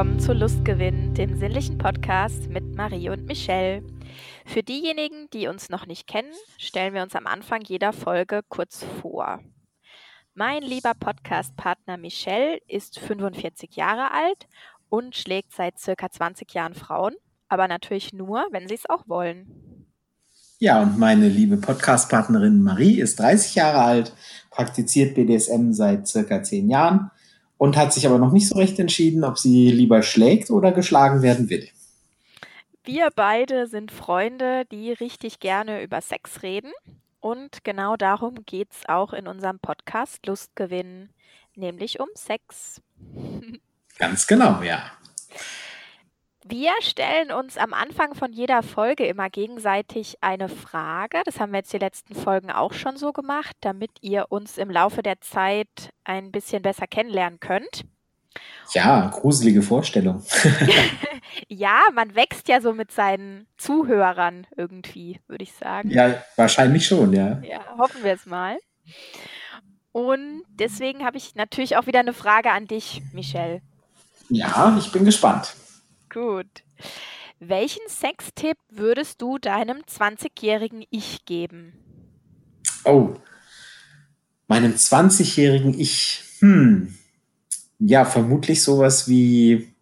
willkommen zu Lustgewinn, dem sinnlichen Podcast mit Marie und Michelle. Für diejenigen, die uns noch nicht kennen, stellen wir uns am Anfang jeder Folge kurz vor. Mein lieber Podcast-Partner Michelle ist 45 Jahre alt und schlägt seit circa 20 Jahren Frauen, aber natürlich nur, wenn sie es auch wollen. Ja, und meine liebe Podcast-Partnerin Marie ist 30 Jahre alt, praktiziert BDSM seit circa 10 Jahren und hat sich aber noch nicht so recht entschieden, ob sie lieber schlägt oder geschlagen werden will. Wir beide sind Freunde, die richtig gerne über Sex reden. Und genau darum geht es auch in unserem Podcast Lustgewinn, nämlich um Sex. Ganz genau, ja. Wir stellen uns am Anfang von jeder Folge immer gegenseitig eine Frage. Das haben wir jetzt die letzten Folgen auch schon so gemacht, damit ihr uns im Laufe der Zeit ein bisschen besser kennenlernen könnt. Ja, gruselige Vorstellung. ja, man wächst ja so mit seinen Zuhörern irgendwie, würde ich sagen. Ja, wahrscheinlich schon, ja. Ja, hoffen wir es mal. Und deswegen habe ich natürlich auch wieder eine Frage an dich, Michelle. Ja, ich bin gespannt. Gut. Welchen Sextipp würdest du deinem 20-jährigen Ich geben? Oh, meinem 20-jährigen Ich. Hm. Ja, vermutlich sowas wie,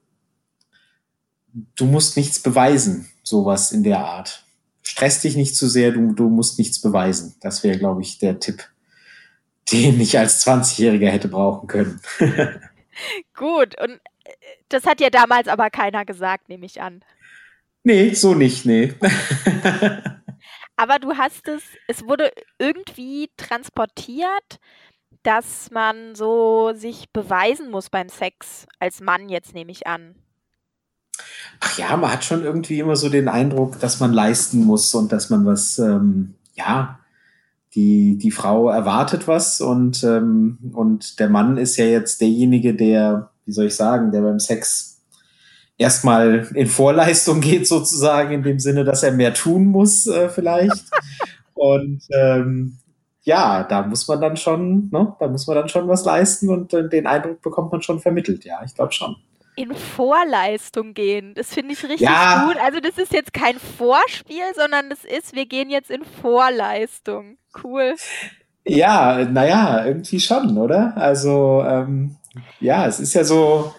du musst nichts beweisen, sowas in der Art. Stress dich nicht zu sehr, du, du musst nichts beweisen. Das wäre, glaube ich, der Tipp, den ich als 20-Jähriger hätte brauchen können. Gut, und das hat ja damals aber keiner gesagt, nehme ich an. Nee, so nicht, nee. aber du hast es, es wurde irgendwie transportiert, dass man so sich beweisen muss beim Sex, als Mann jetzt nehme ich an. Ach ja, man hat schon irgendwie immer so den Eindruck, dass man leisten muss und dass man was, ähm, ja, die, die Frau erwartet was und, ähm, und der Mann ist ja jetzt derjenige, der wie soll ich sagen, der beim Sex erstmal in Vorleistung geht, sozusagen, in dem Sinne, dass er mehr tun muss, äh, vielleicht. und ähm, ja, da muss man dann schon, ne, da muss man dann schon was leisten und äh, den Eindruck bekommt man schon vermittelt, ja, ich glaube schon. In Vorleistung gehen, das finde ich richtig ja. gut. Also das ist jetzt kein Vorspiel, sondern das ist, wir gehen jetzt in Vorleistung. Cool. Ja, naja, irgendwie schon, oder? Also ähm, ja, es ist ja so,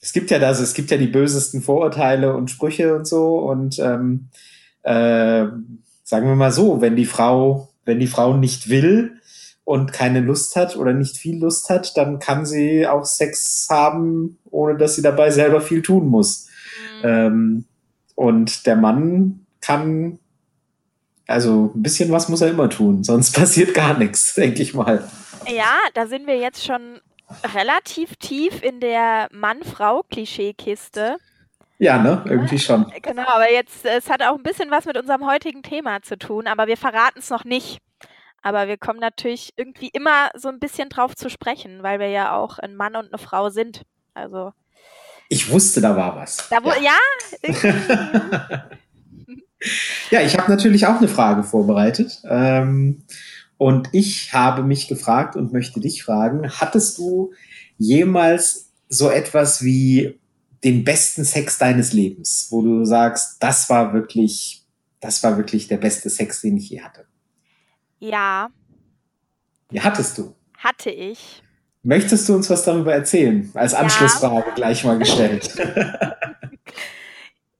es gibt ja das, es gibt ja die bösesten Vorurteile und Sprüche und so und ähm, äh, sagen wir mal so, wenn die Frau, wenn die Frau nicht will und keine Lust hat oder nicht viel Lust hat, dann kann sie auch Sex haben, ohne dass sie dabei selber viel tun muss. Mhm. Ähm, und der Mann kann, also ein bisschen was muss er immer tun, sonst passiert gar nichts, denke ich mal. Ja, da sind wir jetzt schon relativ tief in der Mann-Frau-Klischeekiste. Ja, ne? Irgendwie schon. Genau, aber jetzt, es hat auch ein bisschen was mit unserem heutigen Thema zu tun, aber wir verraten es noch nicht. Aber wir kommen natürlich irgendwie immer so ein bisschen drauf zu sprechen, weil wir ja auch ein Mann und eine Frau sind. Also. Ich wusste, da war was. Da wo, ja? Ja, ja ich habe natürlich auch eine Frage vorbereitet. Ähm, und ich habe mich gefragt und möchte dich fragen, hattest du jemals so etwas wie den besten Sex deines Lebens, wo du sagst, das war wirklich, das war wirklich der beste Sex, den ich je hatte? Ja. Ja, hattest du? Hatte ich. Möchtest du uns was darüber erzählen? Als Anschlussfrage ja. gleich mal gestellt.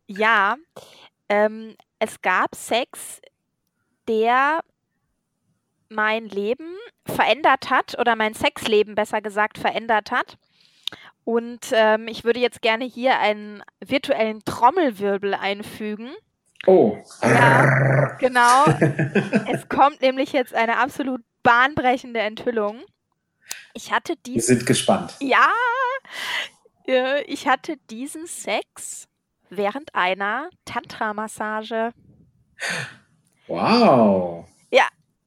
ja, ähm, es gab Sex, der mein Leben verändert hat oder mein Sexleben besser gesagt verändert hat. Und ähm, ich würde jetzt gerne hier einen virtuellen Trommelwirbel einfügen. Oh. Ja, genau. es kommt nämlich jetzt eine absolut bahnbrechende Enthüllung. Ich hatte diesen. Wir sind gespannt. Ja. Äh, ich hatte diesen Sex während einer Tantra-Massage. Wow.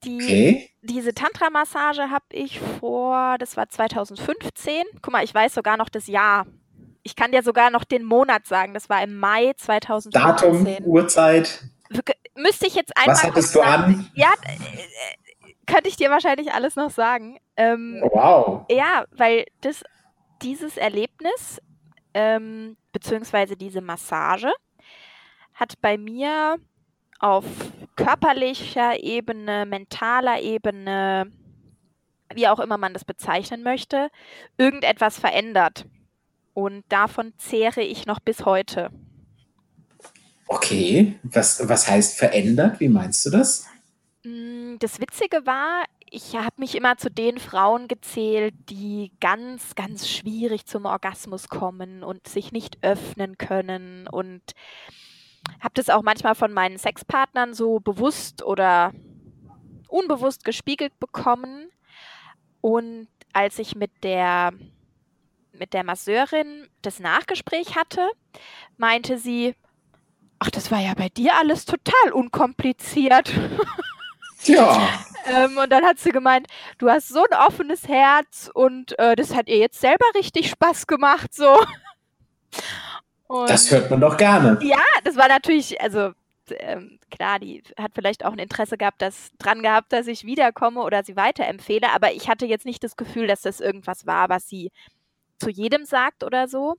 Die, okay. Diese Tantra-Massage habe ich vor, das war 2015. Guck mal, ich weiß sogar noch das Jahr. Ich kann dir sogar noch den Monat sagen. Das war im Mai 2015. Datum, Uhrzeit. Müsste ich jetzt einmal. Was hattest du an? Ja, äh, könnte ich dir wahrscheinlich alles noch sagen. Ähm, wow. Ja, weil das, dieses Erlebnis ähm, beziehungsweise diese Massage, hat bei mir auf körperlicher Ebene, mentaler Ebene, wie auch immer man das bezeichnen möchte, irgendetwas verändert. Und davon zehre ich noch bis heute. Okay, was, was heißt verändert? Wie meinst du das? Mm, das Witzige war, ich habe mich immer zu den Frauen gezählt, die ganz, ganz schwierig zum Orgasmus kommen und sich nicht öffnen können und habe das auch manchmal von meinen Sexpartnern so bewusst oder unbewusst gespiegelt bekommen. Und als ich mit der, mit der Masseurin das Nachgespräch hatte, meinte sie, ach, das war ja bei dir alles total unkompliziert. Ja. ähm, und dann hat sie gemeint, du hast so ein offenes Herz und äh, das hat ihr jetzt selber richtig Spaß gemacht, so. Und das hört man doch gerne. Ja, das war natürlich, also ähm, klar, die hat vielleicht auch ein Interesse gehabt, das dran gehabt, dass ich wiederkomme oder sie weiterempfehle, aber ich hatte jetzt nicht das Gefühl, dass das irgendwas war, was sie zu jedem sagt oder so.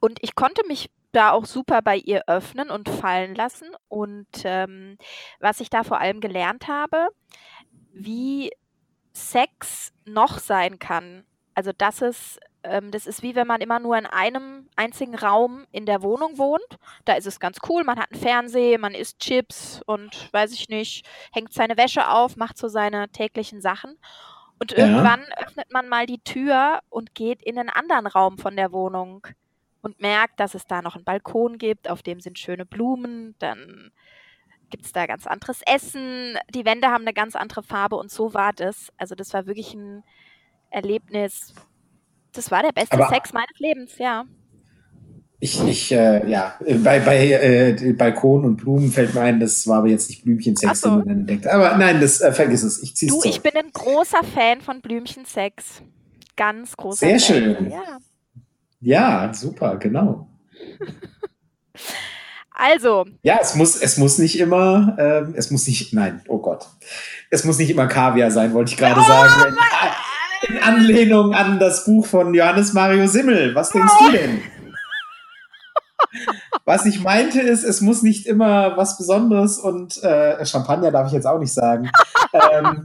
Und ich konnte mich da auch super bei ihr öffnen und fallen lassen. Und ähm, was ich da vor allem gelernt habe, wie Sex noch sein kann. Also, dass es ähm, das ist wie wenn man immer nur in einem einzigen Raum in der Wohnung wohnt. Da ist es ganz cool, man hat einen Fernseher, man isst Chips und weiß ich nicht, hängt seine Wäsche auf, macht so seine täglichen Sachen. Und ja. irgendwann öffnet man mal die Tür und geht in einen anderen Raum von der Wohnung und merkt, dass es da noch einen Balkon gibt, auf dem sind schöne Blumen, dann gibt es da ganz anderes Essen, die Wände haben eine ganz andere Farbe und so war das. Also das war wirklich ein Erlebnis, das war der beste Aber Sex meines Lebens, ja. Ich, ich äh, ja, bei, bei äh, Balkon und Blumen fällt mir ein, das war aber jetzt nicht Blümchensex, so. den man entdeckt. Aber nein, das äh, vergiss es. Ich zieh's Du, ich bin ein großer Fan von Blümchensex. Ganz großer Sehr Fan. schön. Ja. ja, super, genau. Also. Ja, es muss, es muss nicht immer, äh, es muss nicht, nein, oh Gott. Es muss nicht immer Kaviar sein, wollte ich gerade oh, sagen. Mein, in Anlehnung an das Buch von Johannes Mario Simmel. Was denkst du denn? Was ich meinte ist, es muss nicht immer was Besonderes und äh, Champagner darf ich jetzt auch nicht sagen. ähm,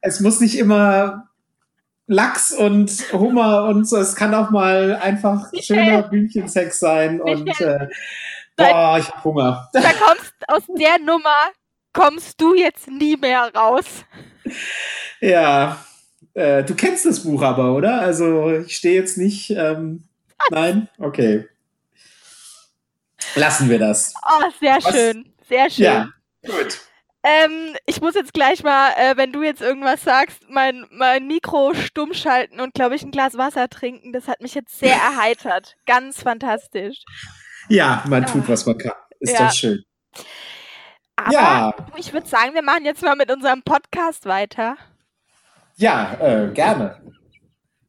es muss nicht immer Lachs und Hummer und so. Es kann auch mal einfach schöner Blümchensex sein und äh, boah, ich hab Hunger. Da kommst aus der Nummer kommst du jetzt nie mehr raus. Ja, äh, du kennst das Buch aber, oder? Also ich stehe jetzt nicht. Ähm, nein? Okay. Lassen wir das. Oh, sehr Was? schön. Sehr schön. Ja, gut. Ähm, ich muss jetzt gleich mal, äh, wenn du jetzt irgendwas sagst, mein, mein Mikro stumm schalten und, glaube ich, ein Glas Wasser trinken. Das hat mich jetzt sehr erheitert. Ganz fantastisch. Ja, man tut, was man kann. Ist ja. doch schön. Aber ja. ich würde sagen, wir machen jetzt mal mit unserem Podcast weiter. Ja, äh, gerne.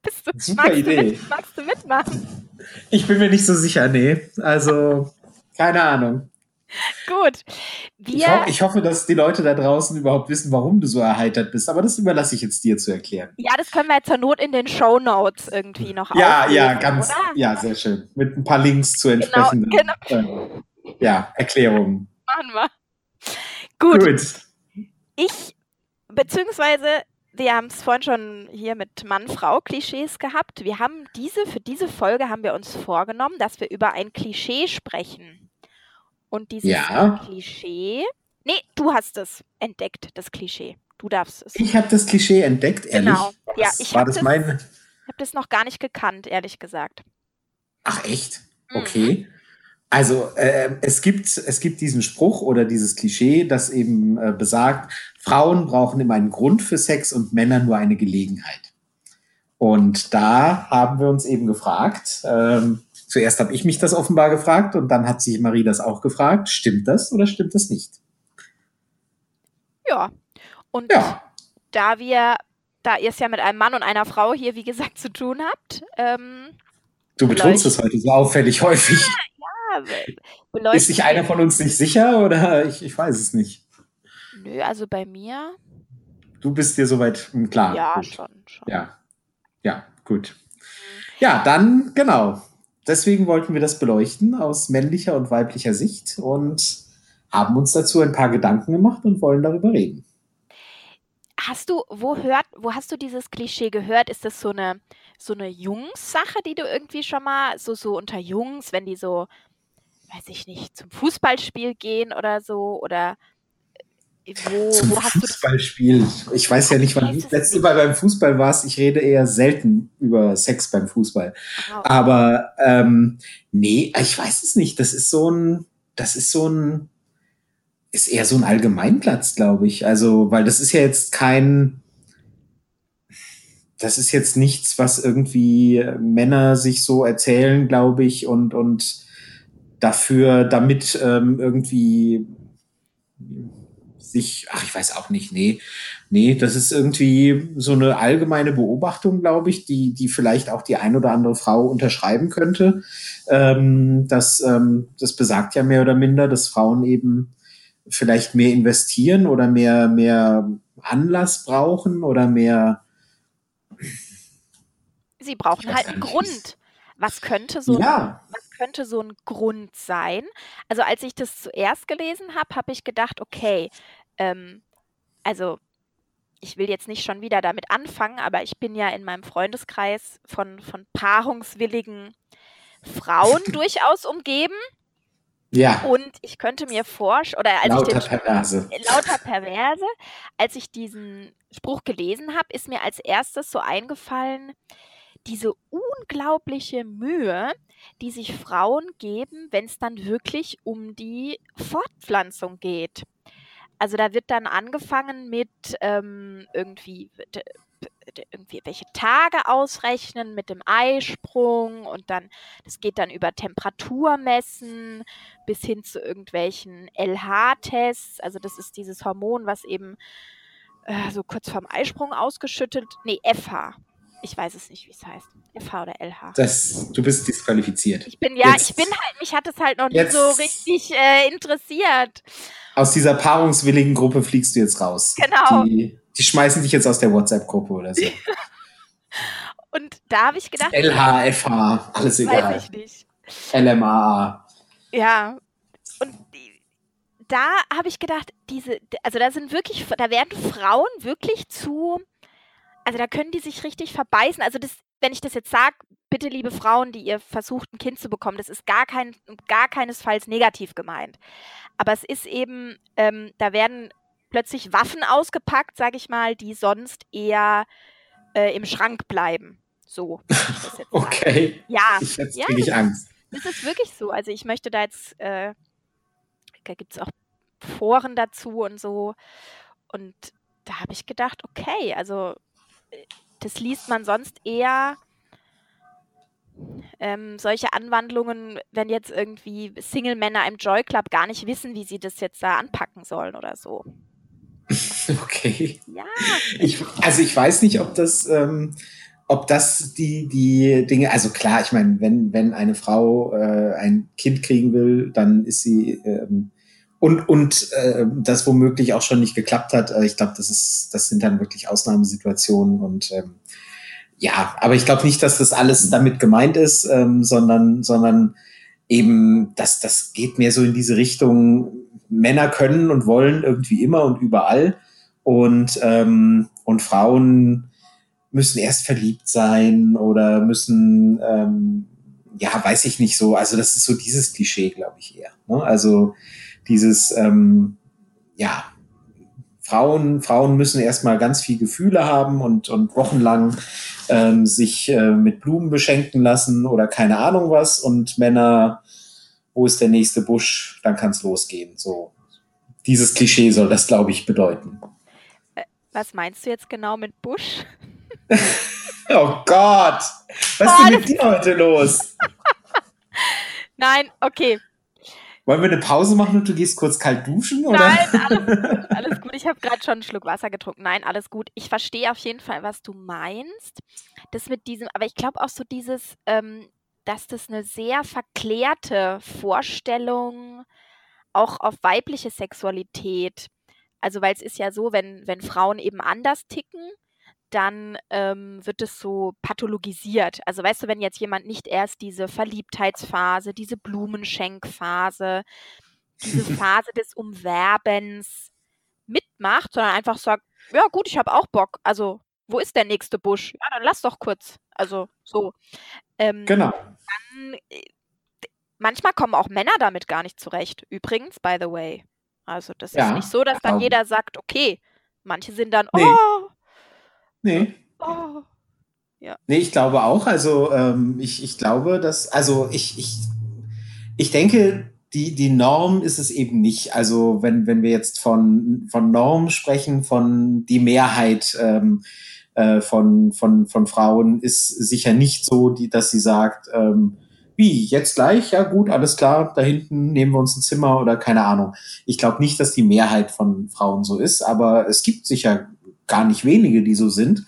Bist du, Super magst Idee. Du mit, magst du mitmachen? Ich bin mir nicht so sicher, nee. Also, keine Ahnung. Gut. Ich, ho ich, hoffe, dass die Leute da draußen überhaupt wissen, warum du so erheitert bist. Aber das überlasse ich jetzt dir zu erklären. Ja, das können wir zur Not in den Show Notes irgendwie noch Ja, auflesen, ja, ganz, oder? ja, sehr schön. Mit ein paar Links zu genau, entsprechenden genau, genau. Äh, ja, Erklärungen. Machen wir. Gut. Gut. Ich, beziehungsweise wir haben es vorhin schon hier mit Mann-Frau-Klischees gehabt. Wir haben diese, für diese Folge haben wir uns vorgenommen, dass wir über ein Klischee sprechen. Und dieses ja. Klischee. Nee, du hast es entdeckt, das Klischee. Du darfst es. Ich habe das Klischee entdeckt, ehrlich. Genau. Was, ja, ich habe das, mein... hab das noch gar nicht gekannt, ehrlich gesagt. Ach echt? Mhm. Okay. Mhm. Also äh, es, gibt, es gibt diesen Spruch oder dieses Klischee, das eben äh, besagt, Frauen brauchen immer einen Grund für Sex und Männer nur eine Gelegenheit. Und da haben wir uns eben gefragt, ähm, zuerst habe ich mich das offenbar gefragt und dann hat sich Marie das auch gefragt, stimmt das oder stimmt das nicht? Ja, und ja. da wir, da ihr es ja mit einem Mann und einer Frau hier, wie gesagt, zu tun habt, ähm, Du betonst es heute so auffällig häufig. Ist sich einer von uns nicht sicher oder ich, ich weiß es nicht? Nö, also bei mir. Du bist dir soweit klar. Ja, gut. schon, schon. Ja, ja, gut. Ja, dann genau. deswegen wollten wir das beleuchten aus männlicher und weiblicher Sicht und haben uns dazu ein paar Gedanken gemacht und wollen darüber reden. Hast du, wo hört, wo hast du dieses Klischee gehört? Ist das so eine, so eine Jungs-Sache, die du irgendwie schon mal, so, so unter Jungs, wenn die so, weiß ich nicht, zum Fußballspiel gehen oder so, oder wo, Zum wo Fußballspiel. Ich weiß ja nicht, wann du das letzte Mal beim Fußball warst. Ich rede eher selten über Sex beim Fußball. Wow. Aber ähm, nee, ich weiß es nicht. Das ist so ein, das ist so ein, ist eher so ein Allgemeinplatz, glaube ich. Also, weil das ist ja jetzt kein, das ist jetzt nichts, was irgendwie Männer sich so erzählen, glaube ich, und, und dafür, damit ähm, irgendwie sich, ach, ich weiß auch nicht, nee, nee, das ist irgendwie so eine allgemeine Beobachtung, glaube ich, die, die vielleicht auch die ein oder andere Frau unterschreiben könnte. Ähm, das, ähm, das besagt ja mehr oder minder, dass Frauen eben vielleicht mehr investieren oder mehr, mehr Anlass brauchen oder mehr. Sie brauchen halt einen Grund. Was könnte so ja. was könnte so ein Grund sein? Also als ich das zuerst gelesen habe, habe ich gedacht, okay, ähm, also ich will jetzt nicht schon wieder damit anfangen, aber ich bin ja in meinem Freundeskreis von, von paarungswilligen Frauen durchaus umgeben. Ja. Und ich könnte mir vorstellen, oder als lauter ich den Perverse. lauter Perverse, als ich diesen Spruch gelesen habe, ist mir als erstes so eingefallen, diese unglaubliche Mühe, die sich Frauen geben, wenn es dann wirklich um die Fortpflanzung geht. Also da wird dann angefangen mit ähm, irgendwie irgendwie welche Tage ausrechnen mit dem Eisprung und dann, das geht dann über Temperaturmessen bis hin zu irgendwelchen LH-Tests. Also das ist dieses Hormon, was eben äh, so kurz vorm Eisprung ausgeschüttet, nee, FH. Ich weiß es nicht, wie es heißt. FH oder LH. Das, du bist disqualifiziert. Ich bin, ja, jetzt, ich bin halt, mich hat es halt noch nicht so richtig äh, interessiert. Aus dieser paarungswilligen Gruppe fliegst du jetzt raus. Genau. Die, die schmeißen dich jetzt aus der WhatsApp-Gruppe oder so. Und da habe ich gedacht. LH, FH, alles egal. Weiß ich nicht. LMA. Ja. Und da habe ich gedacht, diese, also da sind wirklich, da werden Frauen wirklich zu, also da können die sich richtig verbeißen. Also das, wenn ich das jetzt sage, bitte liebe Frauen, die ihr versucht, ein Kind zu bekommen, das ist gar kein, gar keinesfalls negativ gemeint. Aber es ist eben, ähm, da werden plötzlich Waffen ausgepackt, sage ich mal, die sonst eher äh, im Schrank bleiben. So. okay. Ja. Jetzt ja, ich Angst. Das ist wirklich so. Also ich möchte da jetzt, äh, da gibt es auch Foren dazu und so. Und da habe ich gedacht, okay, also das liest man sonst eher ähm, solche Anwandlungen, wenn jetzt irgendwie Single-Männer im Joy Club gar nicht wissen, wie sie das jetzt da anpacken sollen oder so. Okay. Ja. Ich, also ich weiß nicht, ob das, ähm, ob das die, die Dinge, also klar, ich meine, wenn, wenn eine Frau äh, ein Kind kriegen will, dann ist sie ähm, und, und äh, das womöglich auch schon nicht geklappt hat. Äh, ich glaube, das ist, das sind dann wirklich Ausnahmesituationen und ähm, ja, aber ich glaube nicht, dass das alles damit gemeint ist, ähm, sondern, sondern eben, dass das geht mehr so in diese Richtung, Männer können und wollen irgendwie immer und überall und, ähm, und Frauen müssen erst verliebt sein oder müssen, ähm, ja, weiß ich nicht so. Also das ist so dieses Klischee, glaube ich eher. Ne? Also dieses, ähm, ja, Frauen, Frauen müssen erstmal ganz viel Gefühle haben und, und wochenlang ähm, sich äh, mit Blumen beschenken lassen oder keine Ahnung was. Und Männer, wo ist der nächste Busch? Dann kann es losgehen. So, dieses Klischee soll das, glaube ich, bedeuten. Was meinst du jetzt genau mit Busch? oh Gott, was ist denn mit dir heute los? Nein, okay, wollen wir eine Pause machen und du gehst kurz kalt duschen? Oder? Nein, alles, alles gut. Ich habe gerade schon einen Schluck Wasser getrunken. Nein, alles gut. Ich verstehe auf jeden Fall, was du meinst. Das mit diesem, aber ich glaube auch so dieses, ähm, dass das eine sehr verklärte Vorstellung auch auf weibliche Sexualität. Also, weil es ist ja so, wenn, wenn Frauen eben anders ticken, dann ähm, wird es so pathologisiert. Also weißt du, wenn jetzt jemand nicht erst diese Verliebtheitsphase, diese Blumenschenkphase, diese Phase des Umwerbens mitmacht, sondern einfach sagt, ja gut, ich habe auch Bock. Also wo ist der nächste Busch? Ja, dann lass doch kurz. Also so. Ähm, genau. Dann, äh, manchmal kommen auch Männer damit gar nicht zurecht. Übrigens, by the way. Also das ja, ist nicht so, dass dann jeder sagt, okay. Manche sind dann, nee. oh. Nee. Oh. Ja. Nee, ich glaube auch. Also ähm, ich, ich glaube, dass, also ich, ich, ich denke, die, die Norm ist es eben nicht. Also wenn, wenn wir jetzt von, von Norm sprechen, von die Mehrheit ähm, äh, von, von, von Frauen ist sicher nicht so, die, dass sie sagt, ähm, wie, jetzt gleich? Ja gut, alles klar, da hinten nehmen wir uns ein Zimmer oder keine Ahnung. Ich glaube nicht, dass die Mehrheit von Frauen so ist, aber es gibt sicher gar nicht wenige, die so sind.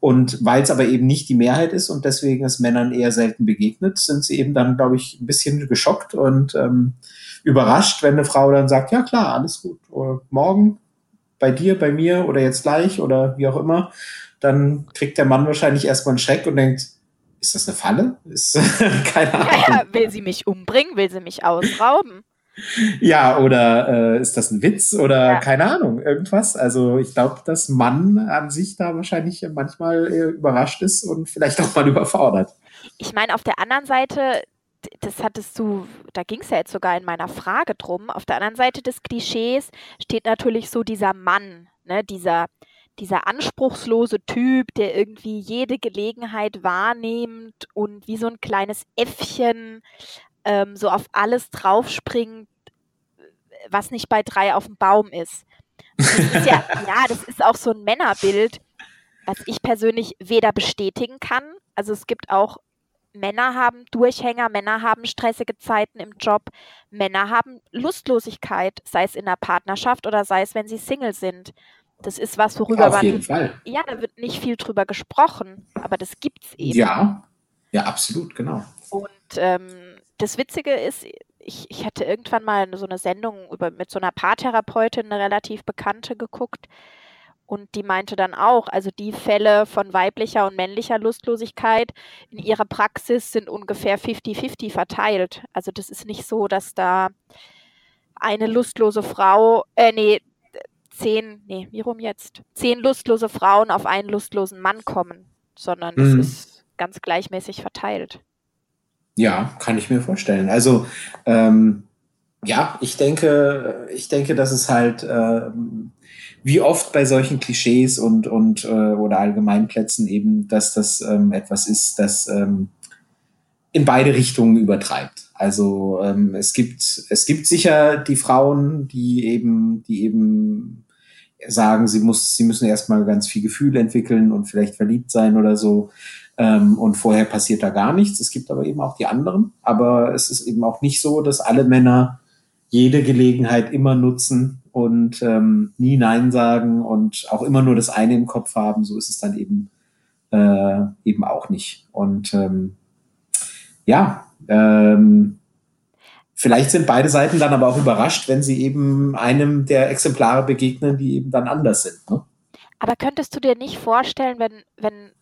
Und weil es aber eben nicht die Mehrheit ist und deswegen es Männern eher selten begegnet, sind sie eben dann, glaube ich, ein bisschen geschockt und ähm, überrascht, wenn eine Frau dann sagt, ja klar, alles gut, oder morgen bei dir, bei mir oder jetzt gleich oder wie auch immer, dann kriegt der Mann wahrscheinlich erstmal einen Schreck und denkt, ist das eine Falle? Ist, keine Ahnung. Ja, will sie mich umbringen? Will sie mich ausrauben? Ja, oder äh, ist das ein Witz oder ja. keine Ahnung, irgendwas. Also ich glaube, dass Mann an sich da wahrscheinlich manchmal äh, überrascht ist und vielleicht auch mal überfordert. Ich meine, auf der anderen Seite, das hattest du, da ging es ja jetzt sogar in meiner Frage drum, auf der anderen Seite des Klischees steht natürlich so dieser Mann, ne, dieser, dieser anspruchslose Typ, der irgendwie jede Gelegenheit wahrnimmt und wie so ein kleines Äffchen ähm, so auf alles draufspringt, was nicht bei drei auf dem Baum ist. Das ist ja, ja, das ist auch so ein Männerbild, was ich persönlich weder bestätigen kann. Also es gibt auch Männer haben Durchhänger, Männer haben stressige Zeiten im Job, Männer haben Lustlosigkeit, sei es in der Partnerschaft oder sei es, wenn sie Single sind. Das ist was, worüber Auf man. Jeden Fall. Ja, da wird nicht viel drüber gesprochen, aber das gibt es eben. Ja, ja, absolut, genau. Und ähm, das Witzige ist, ich, ich hatte irgendwann mal so eine Sendung über, mit so einer Paartherapeutin, eine relativ bekannte, geguckt. Und die meinte dann auch, also die Fälle von weiblicher und männlicher Lustlosigkeit in ihrer Praxis sind ungefähr 50-50 verteilt. Also das ist nicht so, dass da eine lustlose Frau, äh, nee, zehn, nee, wie rum jetzt? Zehn lustlose Frauen auf einen lustlosen Mann kommen, sondern es mhm. ist ganz gleichmäßig verteilt. Ja, kann ich mir vorstellen. Also ähm, ja, ich denke, ich denke, dass es halt äh, wie oft bei solchen Klischees und und äh, oder Allgemeinplätzen eben, dass das ähm, etwas ist, das ähm, in beide Richtungen übertreibt. Also ähm, es gibt es gibt sicher die Frauen, die eben die eben sagen, sie muss sie müssen erstmal ganz viel Gefühl entwickeln und vielleicht verliebt sein oder so. Ähm, und vorher passiert da gar nichts. Es gibt aber eben auch die anderen. Aber es ist eben auch nicht so, dass alle Männer jede Gelegenheit immer nutzen und ähm, nie Nein sagen und auch immer nur das eine im Kopf haben. So ist es dann eben äh, eben auch nicht. Und ähm, ja, ähm, vielleicht sind beide Seiten dann aber auch überrascht, wenn sie eben einem der Exemplare begegnen, die eben dann anders sind. Ne? Aber könntest du dir nicht vorstellen, wenn, wenn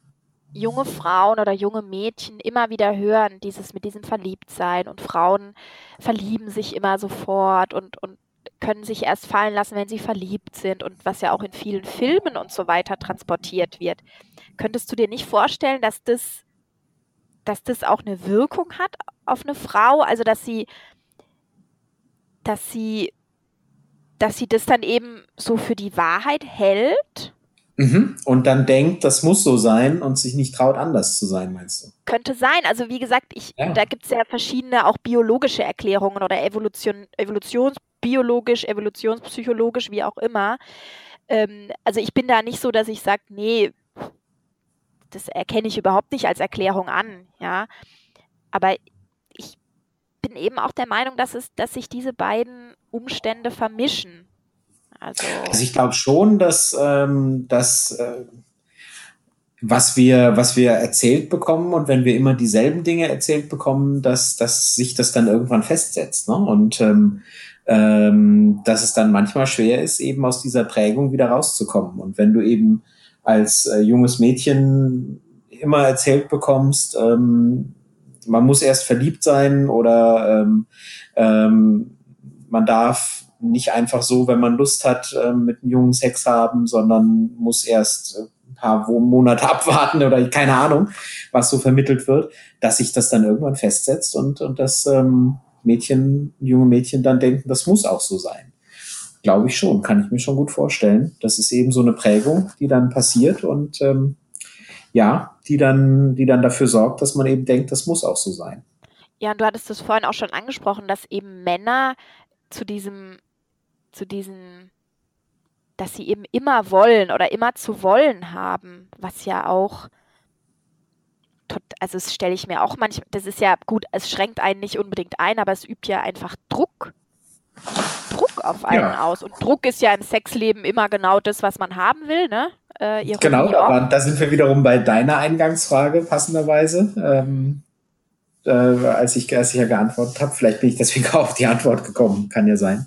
junge Frauen oder junge Mädchen immer wieder hören, dieses mit diesem Verliebtsein und Frauen verlieben sich immer sofort und, und können sich erst fallen lassen, wenn sie verliebt sind und was ja auch in vielen Filmen und so weiter transportiert wird. Könntest du dir nicht vorstellen, dass das, dass das auch eine Wirkung hat auf eine Frau? Also dass sie, dass sie, dass sie das dann eben so für die Wahrheit hält Mhm. Und dann denkt, das muss so sein und sich nicht traut, anders zu sein, meinst du? Könnte sein. Also wie gesagt, ich, ja. da gibt es ja verschiedene auch biologische Erklärungen oder Evolution, evolutionsbiologisch, evolutionspsychologisch, wie auch immer. Ähm, also ich bin da nicht so, dass ich sage, nee, das erkenne ich überhaupt nicht als Erklärung an, ja. Aber ich bin eben auch der Meinung, dass es, dass sich diese beiden Umstände vermischen. Also, also ich glaube schon, dass, ähm, dass äh, was wir, was wir erzählt bekommen und wenn wir immer dieselben Dinge erzählt bekommen, dass, dass sich das dann irgendwann festsetzt. Ne? Und ähm, ähm, dass es dann manchmal schwer ist, eben aus dieser Prägung wieder rauszukommen. Und wenn du eben als äh, junges Mädchen immer erzählt bekommst, ähm, man muss erst verliebt sein oder ähm, ähm, man darf nicht einfach so, wenn man Lust hat, äh, mit einem Jungen Sex haben, sondern muss erst ein paar Monate abwarten oder keine Ahnung, was so vermittelt wird, dass sich das dann irgendwann festsetzt und, und dass ähm, Mädchen, junge Mädchen dann denken, das muss auch so sein. Glaube ich schon, kann ich mir schon gut vorstellen. Das ist eben so eine Prägung, die dann passiert und ähm, ja, die dann, die dann dafür sorgt, dass man eben denkt, das muss auch so sein. Ja, und du hattest es vorhin auch schon angesprochen, dass eben Männer zu diesem, zu diesen, dass sie eben immer wollen oder immer zu wollen haben, was ja auch, also das stelle ich mir auch manchmal, das ist ja gut, es schränkt einen nicht unbedingt ein, aber es übt ja einfach Druck. Druck auf einen ja. aus. Und Druck ist ja im Sexleben immer genau das, was man haben will, ne? Äh, genau, aber da sind wir wiederum bei deiner Eingangsfrage passenderweise. Ähm, äh, als, ich, als ich ja geantwortet habe, vielleicht bin ich deswegen auch auf die Antwort gekommen, kann ja sein.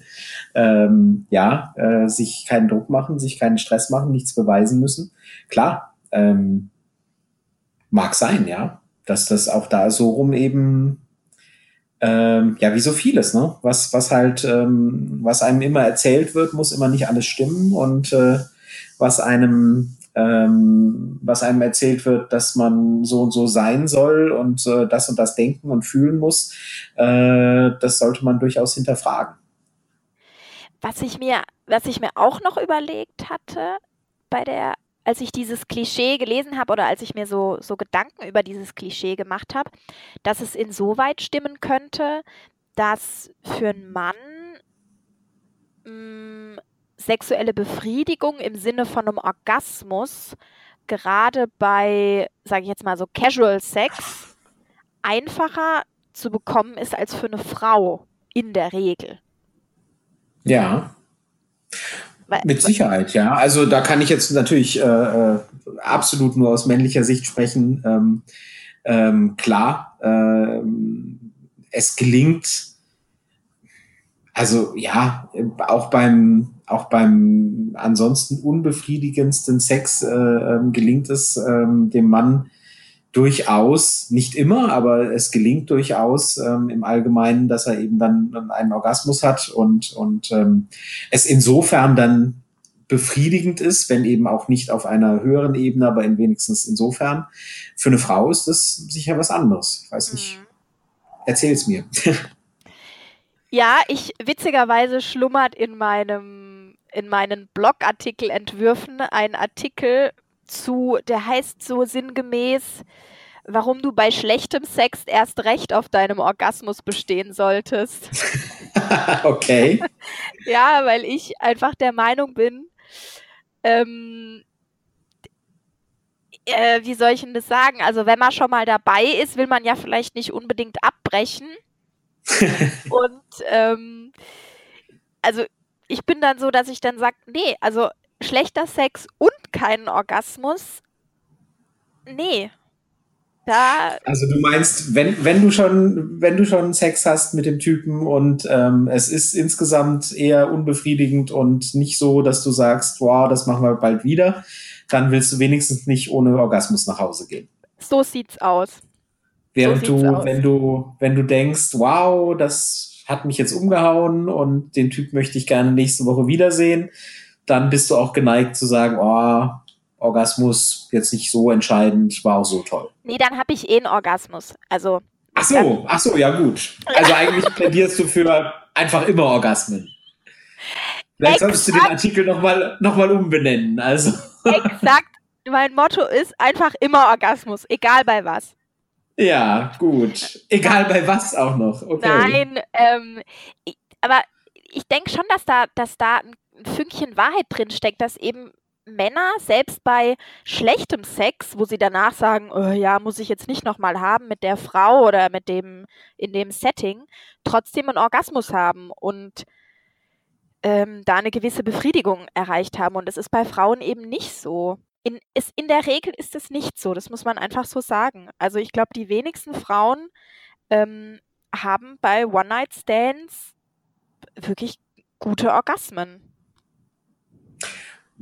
Ähm, ja, äh, sich keinen Druck machen, sich keinen Stress machen, nichts beweisen müssen. Klar, ähm, mag sein, ja, dass das auch da so rum eben ähm, ja, wie so vieles, ne? Was, was halt, ähm, was einem immer erzählt wird, muss immer nicht alles stimmen und äh, was einem ähm, was einem erzählt wird, dass man so und so sein soll und äh, das und das denken und fühlen muss, äh, das sollte man durchaus hinterfragen. Was ich mir, was ich mir auch noch überlegt hatte bei der, als ich dieses Klischee gelesen habe oder als ich mir so, so Gedanken über dieses Klischee gemacht habe, dass es insoweit stimmen könnte, dass für einen Mann mh, mm, sexuelle Befriedigung im Sinne von einem Orgasmus gerade bei, sage ich jetzt mal so, Casual Sex einfacher zu bekommen ist als für eine Frau in der Regel. Ja. Mit Sicherheit, ja. Also da kann ich jetzt natürlich äh, äh, absolut nur aus männlicher Sicht sprechen. Ähm, ähm, klar, äh, es gelingt, also ja, auch beim auch beim ansonsten unbefriedigendsten Sex äh, ähm, gelingt es ähm, dem Mann durchaus, nicht immer, aber es gelingt durchaus ähm, im Allgemeinen, dass er eben dann einen Orgasmus hat und, und ähm, es insofern dann befriedigend ist, wenn eben auch nicht auf einer höheren Ebene, aber in wenigstens insofern. Für eine Frau ist das sicher was anderes. Ich weiß nicht. Mhm. Erzähl's mir. Ja, ich witzigerweise schlummert in meinem in meinen Blogartikelentwürfen einen Artikel zu, der heißt so sinngemäß, warum du bei schlechtem Sex erst recht auf deinem Orgasmus bestehen solltest. okay. ja, weil ich einfach der Meinung bin, ähm, äh, wie soll ich denn das sagen? Also, wenn man schon mal dabei ist, will man ja vielleicht nicht unbedingt abbrechen. Und ähm, also ich bin dann so, dass ich dann sage, nee, also schlechter Sex und keinen Orgasmus, nee. Da also du meinst, wenn, wenn du schon, wenn du schon Sex hast mit dem Typen und ähm, es ist insgesamt eher unbefriedigend und nicht so, dass du sagst, wow, das machen wir bald wieder, dann willst du wenigstens nicht ohne Orgasmus nach Hause gehen. So sieht's aus. Während so du, aus. wenn du, wenn du denkst, wow, das hat mich jetzt umgehauen und den Typ möchte ich gerne nächste Woche wiedersehen, dann bist du auch geneigt zu sagen, oh, Orgasmus jetzt nicht so entscheidend, war auch so toll. Nee, dann habe ich eh einen Orgasmus. Also. Ach so, ach so, ja gut. Also eigentlich plädierst du für einfach immer Orgasmen. Vielleicht solltest du den Artikel nochmal noch mal umbenennen. Also. Exakt. Mein Motto ist einfach immer Orgasmus, egal bei was. Ja, gut. Egal bei was auch noch. Okay. Nein, ähm, ich, aber ich denke schon, dass da, dass da ein Fünkchen Wahrheit drin steckt, dass eben Männer selbst bei schlechtem Sex, wo sie danach sagen, oh, ja, muss ich jetzt nicht nochmal haben mit der Frau oder mit dem in dem Setting, trotzdem einen Orgasmus haben und ähm, da eine gewisse Befriedigung erreicht haben. Und das ist bei Frauen eben nicht so. In, ist, in der Regel ist es nicht so, das muss man einfach so sagen. Also ich glaube, die wenigsten Frauen ähm, haben bei One-Night-Stands wirklich gute Orgasmen.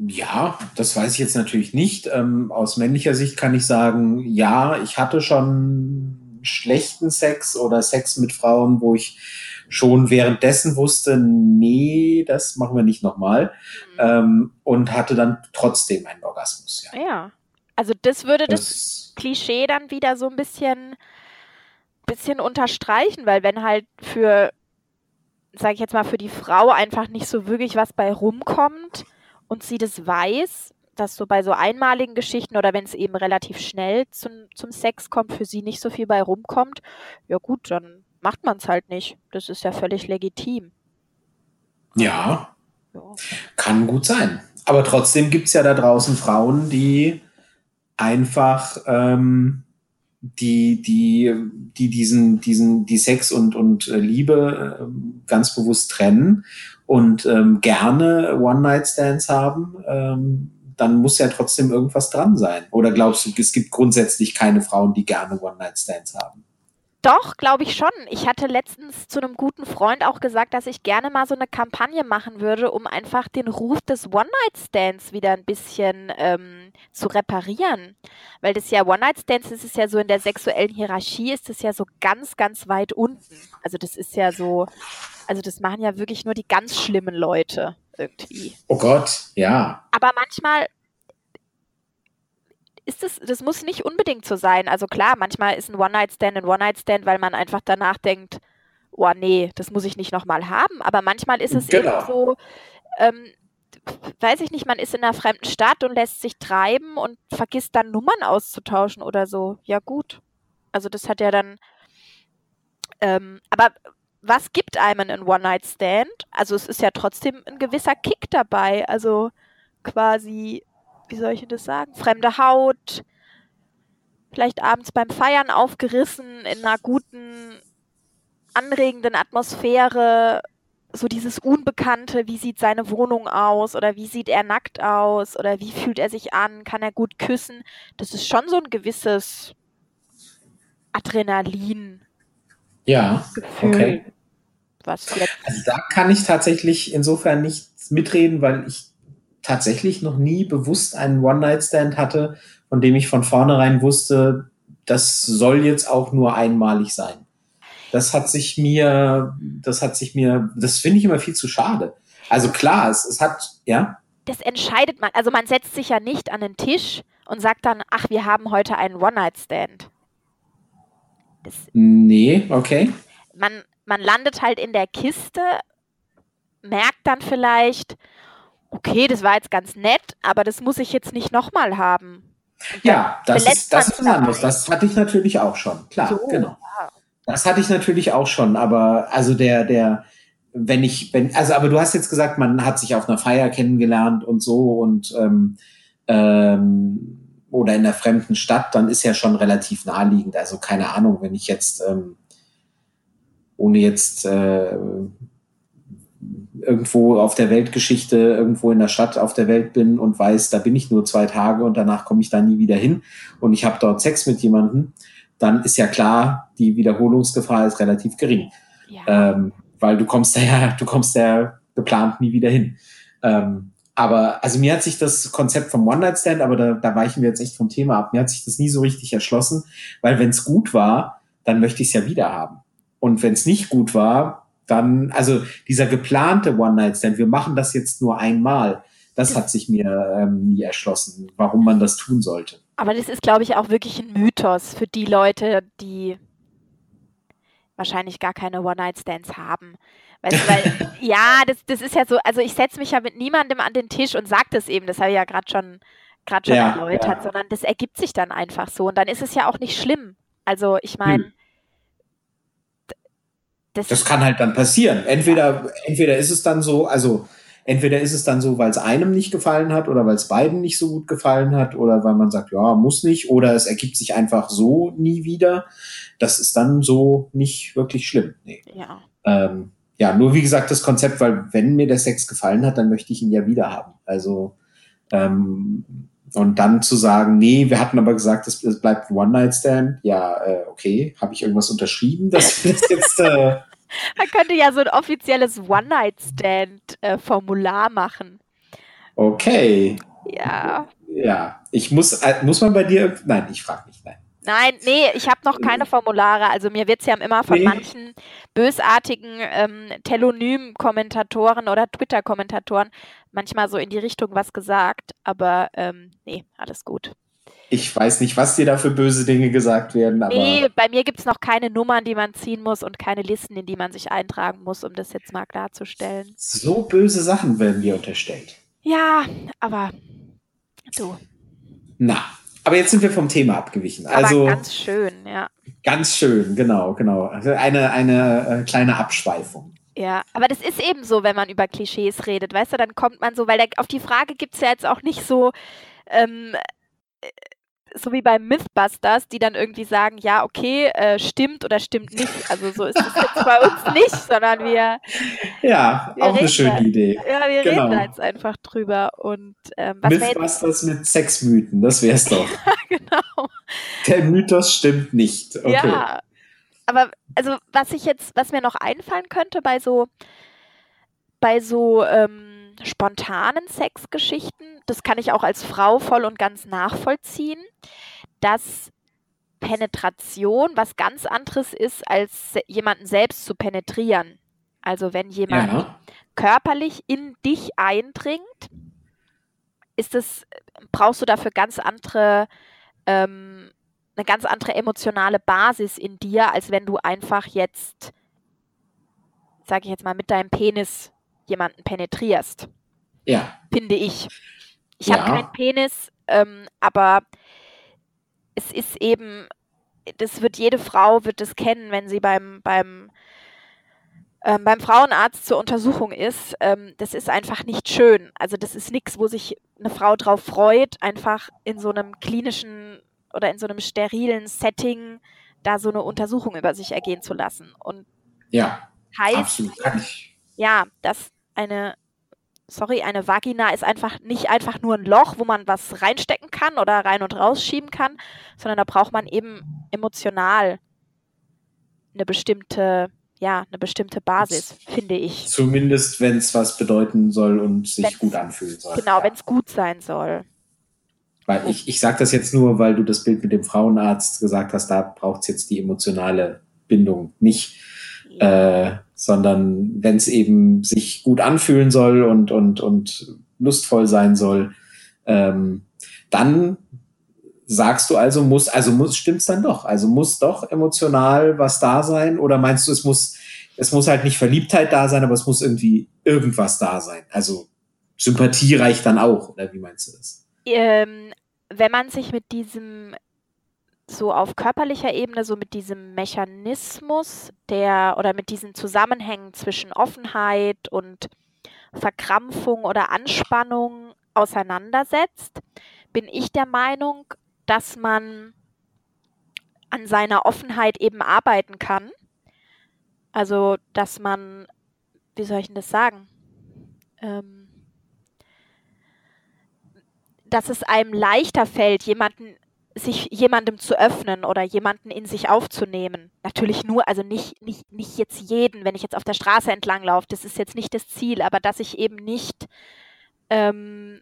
Ja, das weiß ich jetzt natürlich nicht. Ähm, aus männlicher Sicht kann ich sagen, ja, ich hatte schon schlechten Sex oder Sex mit Frauen, wo ich schon währenddessen wusste, nee, das machen wir nicht nochmal. Mhm. Ähm, und hatte dann trotzdem einen Orgasmus. Ja, ja. also das würde das, das Klischee dann wieder so ein bisschen, bisschen unterstreichen, weil wenn halt für, sag ich jetzt mal, für die Frau einfach nicht so wirklich was bei rumkommt und sie das weiß, dass so bei so einmaligen Geschichten oder wenn es eben relativ schnell zum, zum Sex kommt, für sie nicht so viel bei rumkommt, ja gut, dann macht man es halt nicht. Das ist ja völlig legitim. Ja, ja. kann gut sein. Aber trotzdem gibt es ja da draußen Frauen, die einfach ähm, die, die, die diesen, diesen, die Sex und, und äh, Liebe äh, ganz bewusst trennen und ähm, gerne One-Night-Stands haben, ähm, dann muss ja trotzdem irgendwas dran sein. Oder glaubst du, es gibt grundsätzlich keine Frauen, die gerne One-Night-Stands haben? Doch, glaube ich schon. Ich hatte letztens zu einem guten Freund auch gesagt, dass ich gerne mal so eine Kampagne machen würde, um einfach den Ruf des One-Night-Stands wieder ein bisschen ähm, zu reparieren. Weil das ja One-Night-Stands, ist ja so in der sexuellen Hierarchie, ist das ja so ganz, ganz weit unten. Also das ist ja so, also das machen ja wirklich nur die ganz schlimmen Leute irgendwie. Oh Gott, ja. Aber manchmal ist es, das muss nicht unbedingt so sein. Also klar, manchmal ist ein One-Night-Stand ein One-Night-Stand, weil man einfach danach denkt, oh nee, das muss ich nicht nochmal haben. Aber manchmal ist es genau. eben so, ähm, weiß ich nicht, man ist in einer fremden Stadt und lässt sich treiben und vergisst dann Nummern auszutauschen oder so. Ja gut. Also das hat ja dann, ähm, aber was gibt einem ein One-Night-Stand? Also es ist ja trotzdem ein gewisser Kick dabei. Also quasi wie soll ich das sagen, fremde Haut, vielleicht abends beim Feiern aufgerissen, in einer guten, anregenden Atmosphäre, so dieses Unbekannte, wie sieht seine Wohnung aus oder wie sieht er nackt aus oder wie fühlt er sich an, kann er gut küssen. Das ist schon so ein gewisses Adrenalin. Ja, Gefühl, okay. Was jetzt also da kann ich tatsächlich insofern nicht mitreden, weil ich tatsächlich noch nie bewusst einen One-Night-Stand hatte, von dem ich von vornherein wusste, das soll jetzt auch nur einmalig sein. Das hat sich mir, das hat sich mir, das finde ich immer viel zu schade. Also klar, es, es hat, ja. Das entscheidet man, also man setzt sich ja nicht an den Tisch und sagt dann, ach, wir haben heute einen One-Night-Stand. Nee, okay. Man, man landet halt in der Kiste, merkt dann vielleicht, okay, das war jetzt ganz nett, aber das muss ich jetzt nicht nochmal haben. Ja, das ist, das ist anders. Das hatte ich natürlich auch schon. Klar, so, genau. Ja. Das hatte ich natürlich auch schon, aber also der, der, wenn ich, wenn, also aber du hast jetzt gesagt, man hat sich auf einer Feier kennengelernt und so und ähm, ähm, oder in einer fremden Stadt, dann ist ja schon relativ naheliegend. Also keine Ahnung, wenn ich jetzt ähm, ohne jetzt äh, irgendwo auf der Weltgeschichte, irgendwo in der Stadt auf der Welt bin und weiß, da bin ich nur zwei Tage und danach komme ich da nie wieder hin und ich habe dort Sex mit jemandem, dann ist ja klar, die Wiederholungsgefahr ist relativ gering. Ja. Ähm, weil du kommst da ja, du kommst da geplant nie wieder hin. Ähm, aber also mir hat sich das Konzept vom One-Night-Stand, aber da, da weichen wir jetzt echt vom Thema ab, mir hat sich das nie so richtig erschlossen, weil wenn es gut war, dann möchte ich es ja wieder haben. Und wenn es nicht gut war, dann, also dieser geplante One-Night-Stand, wir machen das jetzt nur einmal, das hat sich mir ähm, nie erschlossen, warum man das tun sollte. Aber das ist, glaube ich, auch wirklich ein Mythos für die Leute, die wahrscheinlich gar keine One-Night-Stands haben. Weißt du, weil, ja, das, das ist ja so, also ich setze mich ja mit niemandem an den Tisch und sage das eben, das habe ich ja gerade schon, gerade schon ja, erläutert, ja. sondern das ergibt sich dann einfach so. Und dann ist es ja auch nicht schlimm. Also ich meine, hm. Das, das kann halt dann passieren. Entweder, entweder ist es dann so, also entweder ist es dann so, weil es einem nicht gefallen hat oder weil es beiden nicht so gut gefallen hat oder weil man sagt, ja, muss nicht oder es ergibt sich einfach so nie wieder. Das ist dann so nicht wirklich schlimm. Nee. Ja. Ähm, ja, nur wie gesagt das Konzept, weil wenn mir der Sex gefallen hat, dann möchte ich ihn ja wieder haben. Also ähm, und dann zu sagen, nee, wir hatten aber gesagt, es, bleibt ein One-Night-Stand. Ja, äh, okay, habe ich irgendwas unterschrieben, dass wir das jetzt äh, Man könnte ja so ein offizielles One-Night-Stand-Formular machen. Okay. Ja. Ja. Ich muss, äh, muss man bei dir, nein, ich frage nicht, nein. Nein, nee, ich habe noch keine Formulare. Also mir wird es ja immer von Nee. manchen bösartigen ähm, Telonym-Kommentatoren oder Twitter-Kommentatoren manchmal so in die Richtung was gesagt. Aber ähm, nee, alles gut. Ich weiß nicht, was dir da für böse Dinge gesagt werden, aber Nee, bei mir gibt es noch keine Nummern, die man ziehen muss und keine Listen, in die man sich eintragen muss, um das jetzt mal klarzustellen. so böse Sachen werden dir unterstellt. Ja, aber du, Na, aber jetzt sind wir vom Thema abgewichen. aber Also ganz schön, ja. ganz schön, genau, genau. Also eine, eine äh, kleine Abschweifung. Ja, aber das ist eben so, wenn man über Klischees redet, weißt du, dann kommt man so, weil der, auf die Frage gibt es ja jetzt auch nicht so, ähm, äh, so wie bei Mythbusters, die dann irgendwie sagen, ja, okay, äh, stimmt oder stimmt nicht. Also so ist es jetzt bei uns nicht, sondern wir, Ja, Wir auch eine schöne da- Idee. ja, wir Genau. reden da jetzt einfach drüber. Und ähm, was wir jetzt, Mythbusters mit Sexmythen, das wär's doch. genau. Der Mythos stimmt nicht. Okay. Ja, aber also was ich jetzt, was mir noch einfallen könnte bei so, bei so ähm, spontanen Sexgeschichten, das kann ich auch als Frau voll und ganz nachvollziehen, dass Penetration was ganz anderes ist, als jemanden selbst zu penetrieren. Also wenn jemand Ja, körperlich in dich eindringt, ist es, brauchst du dafür ganz andere, ähm, eine ganz andere emotionale Basis in dir, als wenn du einfach jetzt, sage ich jetzt mal, mit deinem Penis jemanden penetrierst, ja, finde ich. Ich Ja. habe keinen Penis, ähm, aber es ist eben, das wird jede Frau wird es kennen, wenn sie beim, beim ähm, beim Frauenarzt zur Untersuchung ist, ähm, das ist einfach nicht schön. Also das ist nichts, wo sich eine Frau drauf freut, einfach in so einem klinischen oder in so einem sterilen Setting da so eine Untersuchung über sich ergehen zu lassen. Und ja, heißt, absolut. Ja, dass eine, sorry, eine Vagina ist einfach nicht einfach nur ein Loch, wo man was reinstecken kann oder rein und rausschieben kann, sondern da braucht man eben emotional eine bestimmte, ja, eine bestimmte Basis, finde ich. Zumindest, wenn es was bedeuten soll und sich Wenn's- gut anfühlen soll. Genau, ja. wenn es gut sein soll. Weil ich, ich sage das jetzt nur, weil du das Bild mit dem Frauenarzt gesagt hast, da braucht es jetzt die emotionale Bindung nicht, äh, sondern wenn es eben sich gut anfühlen soll und, und, und lustvoll sein soll, ähm, dann sagst du also, muss, also muss, stimmt's dann doch? Also muss doch emotional was da sein? Oder meinst du, es muss, es muss halt nicht Verliebtheit da sein, aber es muss irgendwie irgendwas da sein? Also Sympathie reicht dann auch, oder wie meinst du das? ähm, wenn man sich mit diesem so auf körperlicher Ebene, so mit diesem Mechanismus der oder mit diesen Zusammenhängen zwischen Offenheit und Verkrampfung oder Anspannung auseinandersetzt, bin ich der Meinung, dass man an seiner Offenheit eben arbeiten kann. Also, dass man, wie soll ich denn das sagen? Ähm, dass es einem leichter fällt, jemanden sich jemandem zu öffnen oder jemanden in sich aufzunehmen. Natürlich nur, also nicht, nicht, nicht jetzt jeden, wenn ich jetzt auf der Straße entlang laufe, das ist jetzt nicht das Ziel, aber dass ich eben nicht, ähm,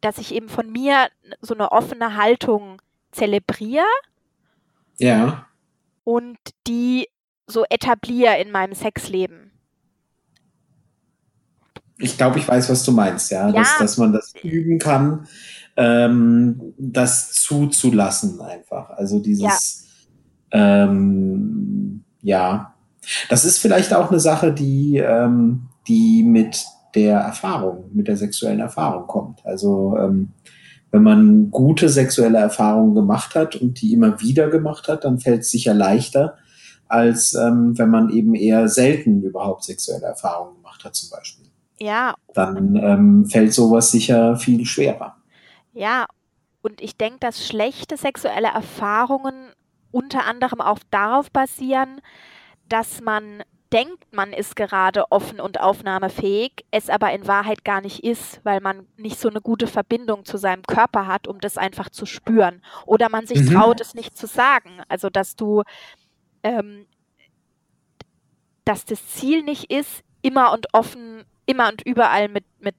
dass ich eben von mir so eine offene Haltung zelebriere Ja. und die so etabliere in meinem Sexleben. Ich glaube, ich weiß, was du meinst, ja. Dass, Ja. dass man das üben kann, ähm, das zuzulassen einfach. Also dieses, ähm, ja. Das ist vielleicht auch eine Sache, die, ähm, die mit der Erfahrung, mit der sexuellen Erfahrung kommt. Also ähm, wenn man gute sexuelle Erfahrungen gemacht hat und die immer wieder gemacht hat, dann fällt es sicher leichter, als ähm, wenn man eben eher selten überhaupt sexuelle Erfahrungen gemacht hat, zum Beispiel Ja, dann ähm, fällt sowas sicher viel schwerer. Ja, und ich denke, dass schlechte sexuelle Erfahrungen unter anderem auch darauf basieren, dass man denkt, man ist gerade offen und aufnahmefähig, es aber in Wahrheit gar nicht ist, weil man nicht so eine gute Verbindung zu seinem Körper hat, um das einfach zu spüren. Oder man sich Mhm. traut, es nicht zu sagen. Also, dass du, ähm, dass das Ziel nicht ist, immer und offen, immer und überall mit, mit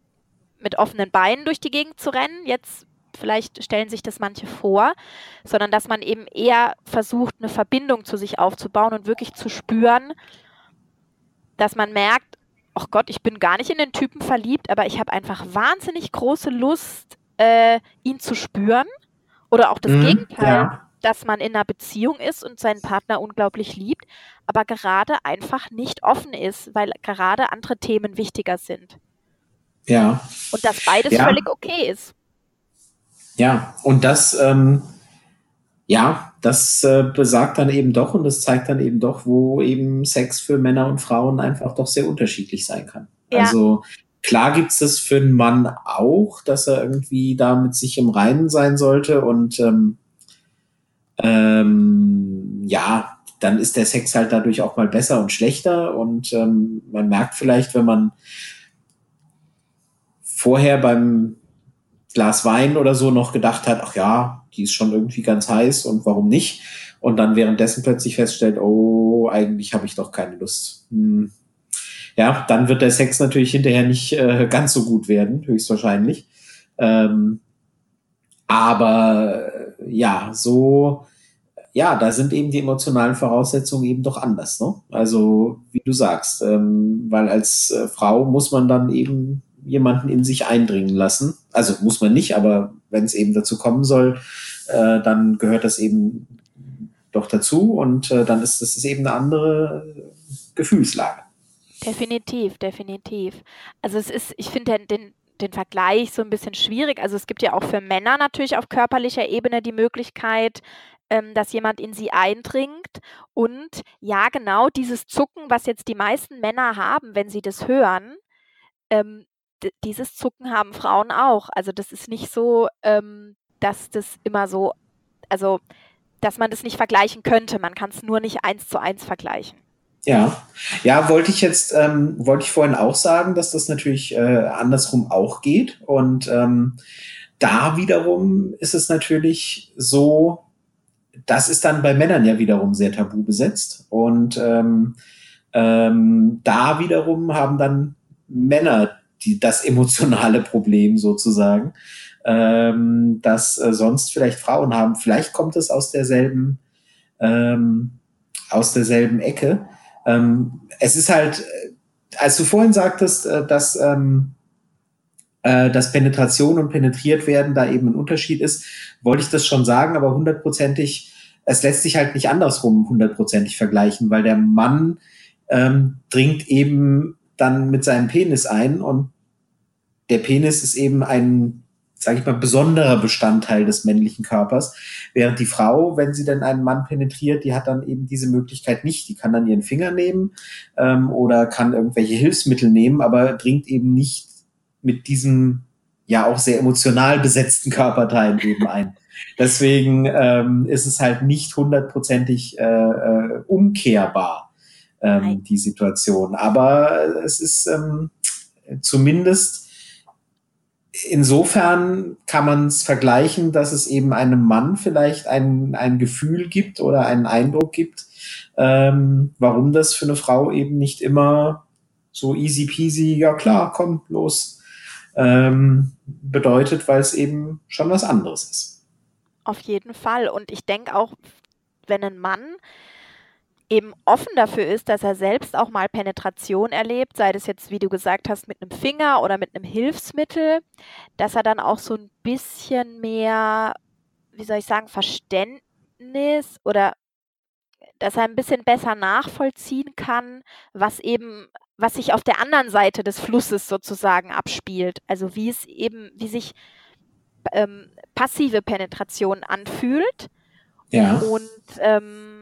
mit offenen Beinen durch die Gegend zu rennen. Jetzt vielleicht stellen sich das manche vor, sondern dass man eben eher versucht, eine Verbindung zu sich aufzubauen und wirklich zu spüren, dass man merkt, ach oh Gott, ich bin gar nicht in den Typen verliebt, aber ich habe einfach wahnsinnig große Lust, äh, ihn zu spüren. Oder auch das mhm, Gegenteil, ja. Dass man in einer Beziehung ist und seinen Partner unglaublich liebt, aber gerade einfach nicht offen ist, weil gerade andere Themen wichtiger sind. Ja. Und dass beides ja. völlig okay ist. Ja, und das, ähm, ja, das äh, besagt dann eben doch und das zeigt dann eben doch, wo eben Sex für Männer und Frauen einfach doch sehr unterschiedlich sein kann. Ja. Also klar gibt's das für einen Mann auch, dass er irgendwie da mit sich im Reinen sein sollte und ähm, ähm, ja, dann ist der Sex halt dadurch auch mal besser und schlechter und ähm, man merkt vielleicht, wenn man vorher beim Glas Wein oder so noch gedacht hat, ach ja, die ist schon irgendwie ganz heiß und warum nicht? Und dann währenddessen plötzlich feststellt, oh, eigentlich habe ich doch keine Lust. Hm. Ja, dann wird der Sex natürlich hinterher nicht äh, ganz so gut werden, höchstwahrscheinlich. Ähm, aber ja, so, ja, da sind eben die emotionalen Voraussetzungen eben doch anders. Ne? Also, wie du sagst, ähm, weil als äh, Frau muss man dann eben jemanden in sich eindringen lassen. Also muss man nicht, aber wenn es eben dazu kommen soll, äh, dann gehört das eben doch dazu und äh, dann ist das ist eben eine andere Gefühlslage. Definitiv, definitiv. Also es ist, ich finde den, den, den Vergleich so ein bisschen schwierig. Also es gibt ja auch für Männer natürlich auf körperlicher Ebene die Möglichkeit, ähm, dass jemand in sie eindringt. Und ja, genau dieses Zucken, was jetzt die meisten Männer haben, wenn sie das hören, ähm, dieses Zucken haben Frauen auch. Also das ist nicht so, ähm, dass das immer so, also dass man das nicht vergleichen könnte. Man kann es nur nicht eins zu eins vergleichen. Ja, ja, wollte ich jetzt, ähm, wollte ich vorhin auch sagen, dass das natürlich äh, andersrum auch geht. Und ähm, da wiederum ist es natürlich so, das ist dann bei Männern ja wiederum sehr tabu besetzt. Und ähm, ähm, da wiederum haben dann Männer die, das emotionale Problem sozusagen, ähm, das äh, sonst vielleicht Frauen haben. Vielleicht kommt es aus derselben, ähm, aus derselben Ecke. Ähm, es ist halt, äh, als du vorhin sagtest, äh, dass, ähm, äh, dass Penetration und penetriert werden da eben ein Unterschied ist, wollte ich das schon sagen, aber hundertprozentig, es lässt sich halt nicht andersrum hundertprozentig vergleichen, weil der Mann ähm, dringt eben dann mit seinem Penis ein und der Penis ist eben ein, sage ich mal, besonderer Bestandteil des männlichen Körpers, während die Frau, wenn sie dann einen Mann penetriert, die hat dann eben diese Möglichkeit nicht. Die kann dann ihren Finger nehmen ähm, oder kann irgendwelche Hilfsmittel nehmen, aber dringt eben nicht mit diesem ja auch sehr emotional besetzten Körperteil eben ein. Deswegen ähm, ist es halt nicht hundertprozentig äh, äh, umkehrbar ähm, die Situation. Aber es ist ähm, zumindest insofern kann man es vergleichen, dass es eben einem Mann vielleicht ein, ein Gefühl gibt oder einen Eindruck gibt, ähm, warum das für eine Frau eben nicht immer so easy peasy, ja klar, komm, los, ähm, bedeutet, weil es eben schon was anderes ist. Auf jeden Fall. Und ich denke auch, wenn ein Mann eben offen dafür ist, dass er selbst auch mal Penetration erlebt, sei das jetzt, wie du gesagt hast, mit einem Finger oder mit einem Hilfsmittel, dass er dann auch so ein bisschen mehr, wie soll ich sagen, Verständnis oder dass er ein bisschen besser nachvollziehen kann, was eben, was sich auf der anderen Seite des Flusses sozusagen abspielt. Also wie es eben, wie sich ähm, passive Penetration anfühlt. Ja. Und ähm,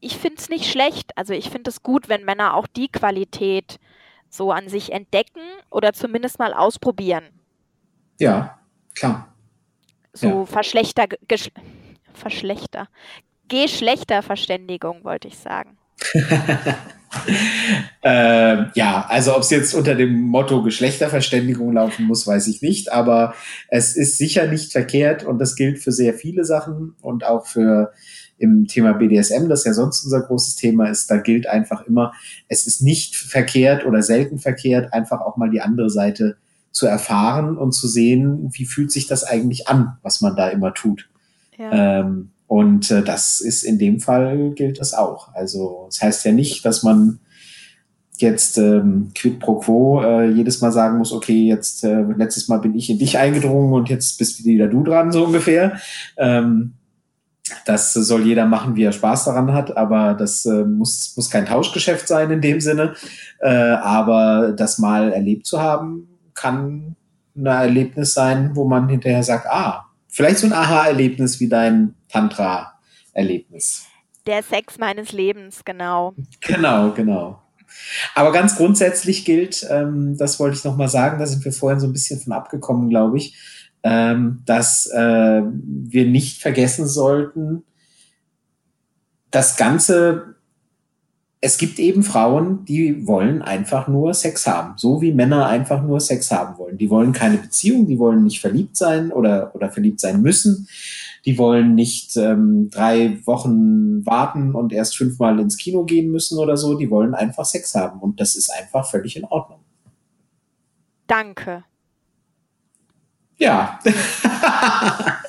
ich finde es nicht schlecht. Also ich finde es gut, wenn Männer auch die Qualität so an sich entdecken oder zumindest mal ausprobieren. Ja, klar. So ja. Verschlechter, Gesch Verschlechter, Geschlechterverständigung wollte ich sagen. äh, ja, also ob es jetzt unter dem Motto Geschlechterverständigung laufen muss, weiß ich nicht, aber es ist sicher nicht verkehrt und das gilt für sehr viele Sachen und auch für im Thema BDSM, das ja sonst unser großes Thema ist, da gilt einfach immer, es ist nicht verkehrt oder selten verkehrt, einfach auch mal die andere Seite zu erfahren und zu sehen, wie fühlt sich das eigentlich an, was man da immer tut. Ja. Ähm, und äh, das ist in dem Fall gilt das auch. Also das heißt ja nicht, dass man jetzt ähm, quid pro quo äh, jedes Mal sagen muss, okay, jetzt äh, letztes Mal bin ich in dich eingedrungen und jetzt bist wieder du dran, so ungefähr. Ähm, das soll jeder machen, wie er Spaß daran hat, aber das äh, muss, muss kein Tauschgeschäft sein in dem Sinne. Äh, aber das mal erlebt zu haben, kann ein Erlebnis sein, wo man hinterher sagt, ah, vielleicht so ein Aha-Erlebnis wie dein Tantra-Erlebnis. Der Sex meines Lebens, genau. Genau, genau. Aber ganz grundsätzlich gilt, ähm, das wollte ich nochmal sagen, da sind wir vorhin so ein bisschen von abgekommen, glaube ich, ähm, dass äh, wir nicht vergessen sollten, das Ganze, es gibt eben Frauen, die wollen einfach nur Sex haben, so wie Männer einfach nur Sex haben wollen. Die wollen keine Beziehung, die wollen nicht verliebt sein oder, oder verliebt sein müssen. Die wollen nicht ähm, drei Wochen warten und erst fünfmal ins Kino gehen müssen oder so. Die wollen einfach Sex haben und das ist einfach völlig in Ordnung. Danke. Ja.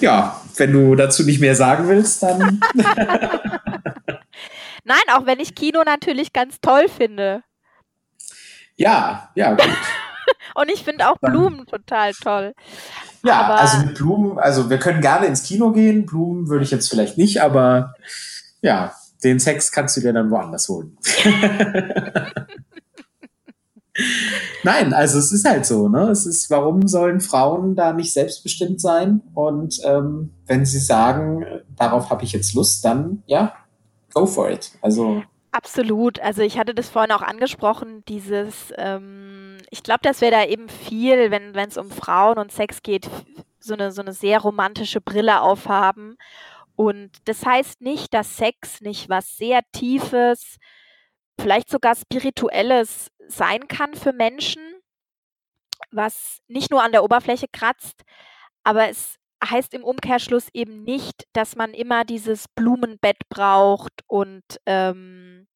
ja, wenn du dazu nicht mehr sagen willst, dann. Nein, auch wenn ich Kino natürlich ganz toll finde. Ja, ja, gut. Und ich finde auch Blumen total toll. Ja, aber also mit Blumen, also wir können gerne ins Kino gehen. Blumen würde ich jetzt vielleicht nicht, aber ja, den Sex kannst du dir dann woanders holen. Nein, also es ist halt so, ne? Es ist, warum sollen Frauen da nicht selbstbestimmt sein? Und ähm, wenn sie sagen, darauf habe ich jetzt Lust, dann ja, go for it. Also Absolut. Also ich hatte das vorhin auch angesprochen, dieses, ähm, ich glaube, dass wir da eben viel, wenn es um Frauen und Sex geht, so eine, so eine sehr romantische Brille aufhaben. Und das heißt nicht, dass Sex nicht was sehr Tiefes, vielleicht sogar Spirituelles sein kann für Menschen, was nicht nur an der Oberfläche kratzt, aber es heißt im Umkehrschluss eben nicht, dass man immer dieses Blumenbett braucht und ähm,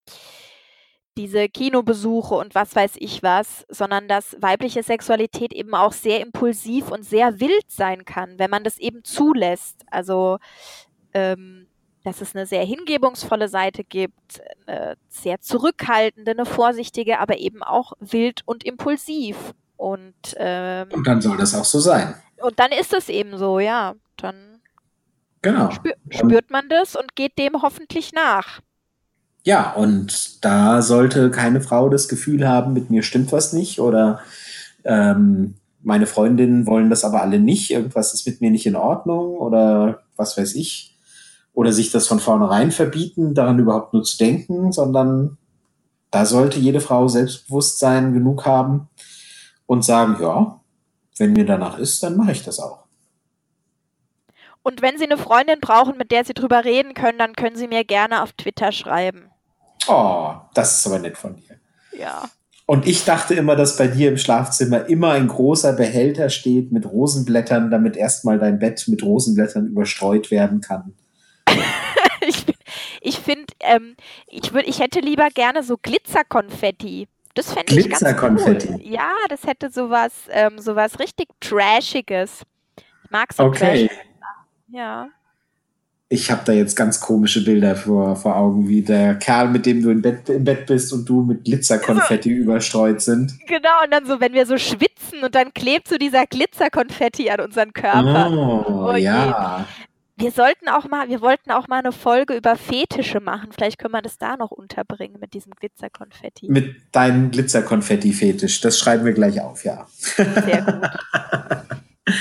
diese Kinobesuche und was weiß ich was, sondern dass weibliche Sexualität eben auch sehr impulsiv und sehr wild sein kann, wenn man das eben zulässt. Also ähm, dass es eine sehr hingebungsvolle Seite gibt, eine sehr zurückhaltende, eine vorsichtige, aber eben auch wild und impulsiv. Und, ähm, und dann soll das auch so sein. Und dann ist es eben so, ja. Dann genau. spür, spürt man das und geht dem hoffentlich nach. Ja, und da sollte keine Frau das Gefühl haben, mit mir stimmt was nicht oder ähm, meine Freundinnen wollen das aber alle nicht, irgendwas ist mit mir nicht in Ordnung oder was weiß ich oder sich das von vornherein verbieten, daran überhaupt nur zu denken, sondern da sollte jede Frau Selbstbewusstsein genug haben und sagen, ja, wenn mir danach ist, dann mache ich das auch. Und wenn Sie eine Freundin brauchen, mit der Sie drüber reden können, dann können Sie mir gerne auf Twitter schreiben. Oh, das ist aber nett von dir. Ja. Und ich dachte immer, dass bei dir im Schlafzimmer immer ein großer Behälter steht mit Rosenblättern, damit erstmal dein Bett mit Rosenblättern überstreut werden kann. ich ich finde, ähm, ich, ich hätte lieber gerne so Glitzerkonfetti. Das fände ich ganz cool. Ja, das hätte sowas, ähm, sowas richtig Trashiges. Ich mag so Okay. Trash. Ja. Ich habe da jetzt ganz komische Bilder vor, vor Augen, wie der Kerl, mit dem du im Bett, im Bett bist und du mit Glitzerkonfetti genau. überstreut sind. Genau, und dann so, wenn wir so schwitzen und dann klebt so dieser Glitzerkonfetti an unseren Körper. Oh, oh ja. Wir sollten auch mal, wir wollten auch mal eine Folge über Fetische machen. Vielleicht können wir das da noch unterbringen mit diesem Glitzerkonfetti. Mit deinem Glitzerkonfetti-Fetisch. Das schreiben wir gleich auf, ja. Sehr gut.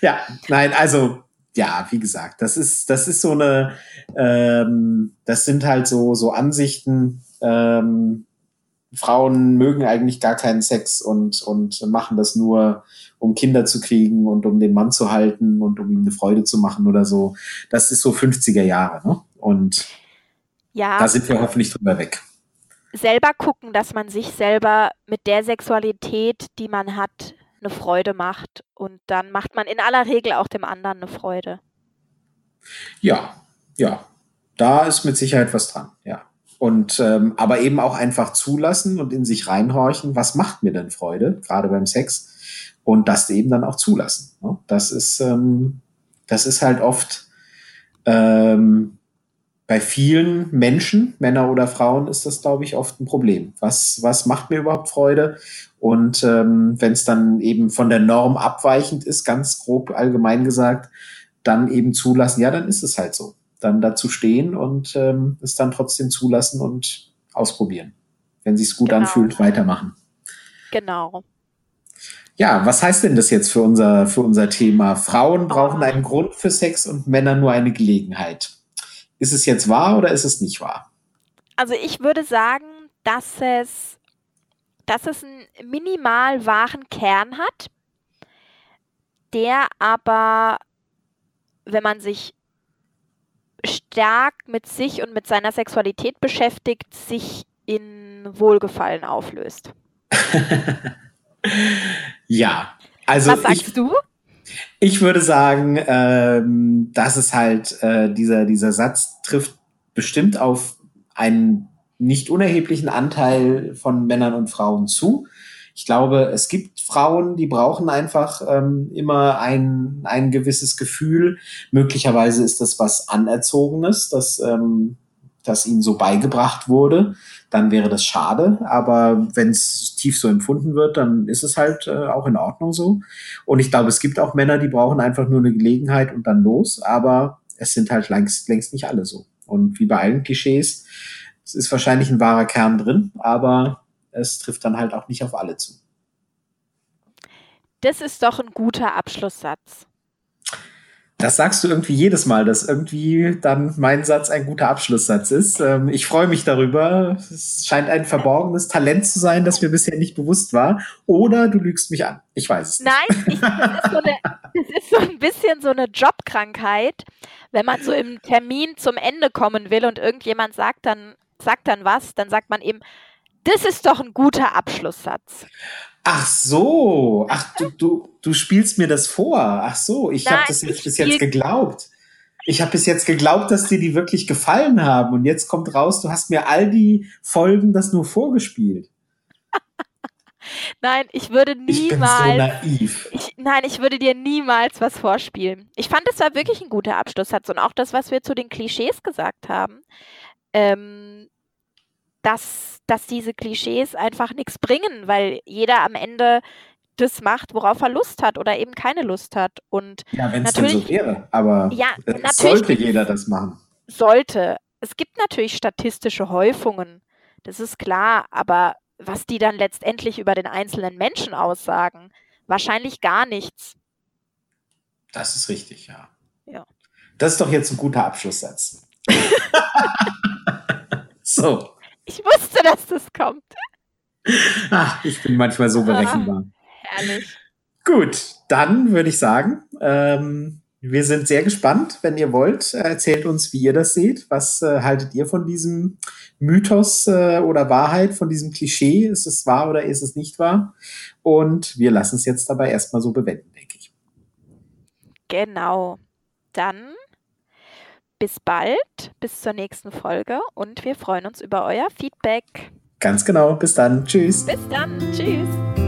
ja, nein, also ja, wie gesagt, das ist, das ist so eine, ähm, das sind halt so, so Ansichten. Ähm, Frauen mögen eigentlich gar keinen Sex und, und machen das nur, um Kinder zu kriegen und um den Mann zu halten und um ihm eine Freude zu machen oder so. Das ist so 50er Jahre, ne? Und ja, da sind wir hoffentlich drüber weg. Selber gucken, dass man sich selber mit der Sexualität, die man hat, eine Freude macht. Und dann macht man in aller Regel auch dem anderen eine Freude. Ja, ja. Da ist mit Sicherheit was dran, ja. Und ähm, aber eben auch einfach zulassen und in sich reinhorchen, was macht mir denn Freude, gerade beim Sex. und das eben dann auch zulassen. Ne? Das ist, ähm, das ist halt oft ähm, bei vielen Menschen, Männer oder Frauen, ist das, glaube ich, oft ein Problem. Was, was macht mir überhaupt Freude? Und ähm, wenn es dann eben von der Norm abweichend ist, ganz grob allgemein gesagt, dann eben zulassen, ja, dann ist es halt so. Dann dazu stehen und ähm, es dann trotzdem zulassen und ausprobieren. Wenn sich's gut genau. anfühlt, weitermachen. Genau. Ja, was heißt denn das jetzt für unser, für unser Thema? Frauen brauchen oh. einen Grund für Sex und Männer nur eine Gelegenheit. Ist es jetzt wahr oder ist es nicht wahr? Also ich würde sagen, dass es, dass es einen minimal wahren Kern hat, der aber, wenn man sich stark mit sich und mit seiner Sexualität beschäftigt, sich in Wohlgefallen auflöst. ja, also. Was sagst ich, du? Ich würde sagen, ähm, dass es halt, äh, dieser, dieser Satz trifft bestimmt auf einen nicht unerheblichen Anteil von Männern und Frauen zu. Ich glaube, es gibt Frauen, die brauchen einfach ähm, immer ein, ein gewisses Gefühl. Möglicherweise ist das was Anerzogenes, das ähm, das ihnen so beigebracht wurde, dann wäre das schade. Aber wenn es tief so empfunden wird, dann ist es halt äh, auch in Ordnung so. Und ich glaube, es gibt auch Männer, die brauchen einfach nur eine Gelegenheit und dann los. Aber es sind halt längst, längst nicht alle so. Und wie bei allen Klischees, es ist wahrscheinlich ein wahrer Kern drin, aber es trifft dann halt auch nicht auf alle zu. Das ist doch ein guter Abschlusssatz. Das sagst du irgendwie jedes Mal, dass irgendwie dann mein Satz ein guter Abschlusssatz ist. Ähm, ich freue mich darüber. Es scheint ein verborgenes Talent zu sein, das mir bisher nicht bewusst war. Oder du lügst mich an. Ich weiß es nicht. Nein, ich, das, ist so eine, das ist so ein bisschen so eine Jobkrankheit, wenn man so im Termin zum Ende kommen will und irgendjemand sagt dann, sagt dann was, dann sagt man eben, das ist doch ein guter Abschlusssatz. Ach so, ach du, du, du spielst mir das vor. Ach so, ich habe das jetzt bis jetzt geglaubt. Ich habe bis jetzt geglaubt, dass dir die wirklich gefallen haben und jetzt kommt raus, du hast mir all die Folgen das nur vorgespielt. nein, ich würde niemals. Ich so naiv. Ich, nein, ich würde dir niemals was vorspielen. Ich fand, es war wirklich ein guter Abschlusssatz und auch das, was wir zu den Klischees gesagt haben. Ähm, dass, dass diese Klischees einfach nichts bringen, weil jeder am Ende das macht, worauf er Lust hat oder eben keine Lust hat. Und ja, wenn es dann so wäre, aber ja, sollte jeder das machen. Sollte. Es gibt natürlich statistische Häufungen, das ist klar, aber was die dann letztendlich über den einzelnen Menschen aussagen, wahrscheinlich gar nichts. Das ist richtig, ja. Ja. Das ist doch jetzt ein guter Abschlusssatz. so. Ich wusste, dass das kommt. Ach, ich bin manchmal so berechenbar. Ah, herrlich. Gut, dann würde ich sagen, ähm, wir sind sehr gespannt. Wenn ihr wollt, erzählt uns, wie ihr das seht. Was äh, haltet ihr von diesem Mythos äh, oder Wahrheit, von diesem Klischee? Ist es wahr oder ist es nicht wahr? Und wir lassen es jetzt dabei erstmal so bewenden, denke ich. Genau. Dann bis bald, bis zur nächsten Folge und wir freuen uns über euer Feedback. Ganz genau. Bis dann. Tschüss. Bis dann. Tschüss.